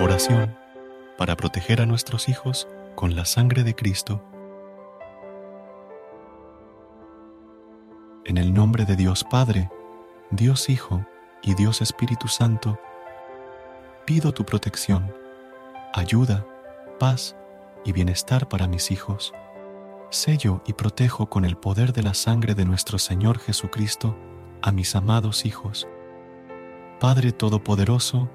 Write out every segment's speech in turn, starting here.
Oración para proteger a nuestros hijos con la sangre de Cristo. En el nombre de Dios Padre, Dios Hijo y Dios Espíritu Santo, pido tu protección, ayuda, paz y bienestar para mis hijos. Sello y protejo con el poder de la sangre de nuestro Señor Jesucristo a mis amados hijos. Padre Todopoderoso,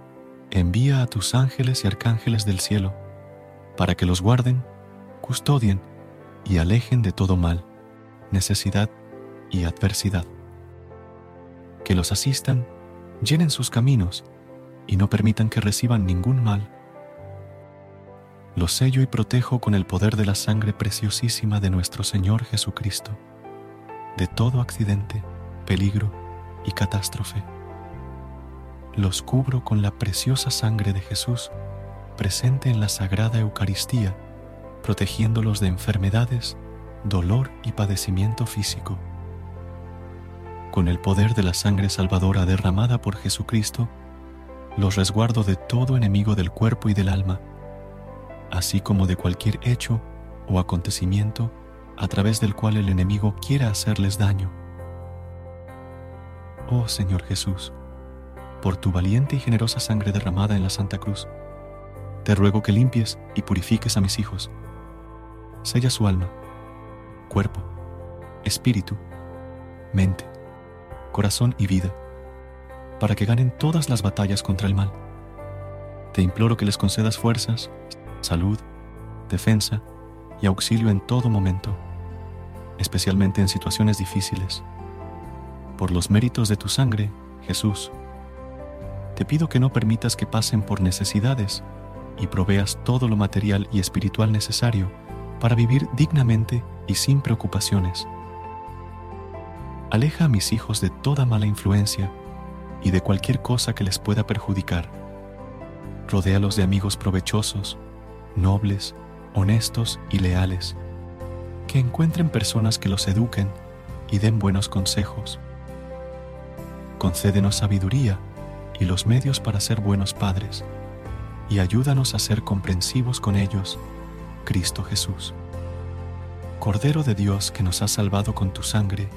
envía a tus ángeles y arcángeles del cielo, para que los guarden, custodien y alejen de todo mal, necesidad y adversidad. Que los asistan, llenen sus caminos y no permitan que reciban ningún mal. Los sello y protejo con el poder de la sangre preciosísima de nuestro Señor Jesucristo, de todo accidente, peligro y catástrofe los cubro con la preciosa sangre de Jesús presente en la Sagrada Eucaristía, protegiéndolos de enfermedades, dolor y padecimiento físico. Con el poder de la sangre salvadora derramada por Jesucristo, los resguardo de todo enemigo del cuerpo y del alma, así como de cualquier hecho o acontecimiento a través del cual el enemigo quiera hacerles daño. Oh Señor Jesús, por tu valiente y generosa sangre derramada en la Santa Cruz, te ruego que limpies y purifiques a mis hijos. Sella su alma, cuerpo, espíritu, mente, corazón y vida, para que ganen todas las batallas contra el mal. Te imploro que les concedas fuerzas, salud, defensa y auxilio en todo momento, especialmente en situaciones difíciles. Por los méritos de tu sangre, Jesús, te pido que no permitas que pasen por necesidades y proveas todo lo material y espiritual necesario para vivir dignamente y sin preocupaciones. Aleja a mis hijos de toda mala influencia y de cualquier cosa que les pueda perjudicar. Rodéalos de amigos provechosos, nobles, honestos y leales, que encuentren personas que los eduquen y den buenos consejos. Concédenos sabiduría y los medios para ser buenos padres, y ayúdanos a ser comprensivos con ellos, Cristo Jesús. Cordero de Dios que nos has salvado con tu sangre,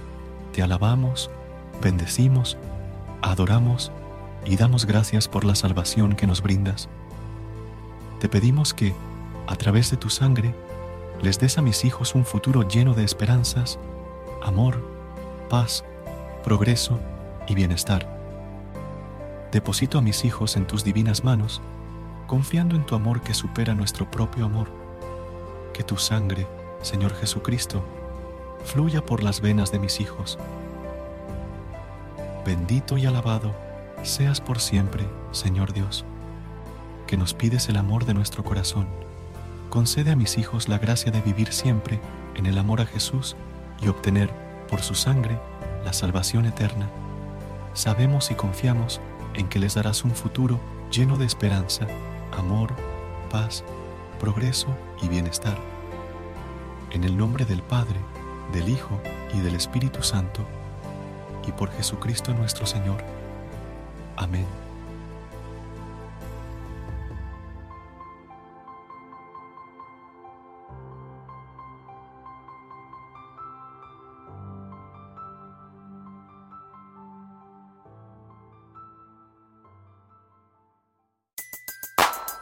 te alabamos, bendecimos, adoramos y damos gracias por la salvación que nos brindas. Te pedimos que, a través de tu sangre, les des a mis hijos un futuro lleno de esperanzas, amor, paz, progreso y bienestar Deposito a mis hijos en tus divinas manos, confiando en tu amor que supera nuestro propio amor. Que tu sangre, Señor Jesucristo, fluya por las venas de mis hijos. Bendito y alabado seas por siempre, Señor Dios, que nos pides el amor de nuestro corazón. Concede a mis hijos la gracia de vivir siempre en el amor a Jesús y obtener por su sangre, la salvación eterna. Sabemos y confiamos en que les darás un futuro lleno de esperanza, amor, paz, progreso y bienestar. En el nombre del Padre, del Hijo y del Espíritu Santo, y por Jesucristo nuestro Señor. Amén.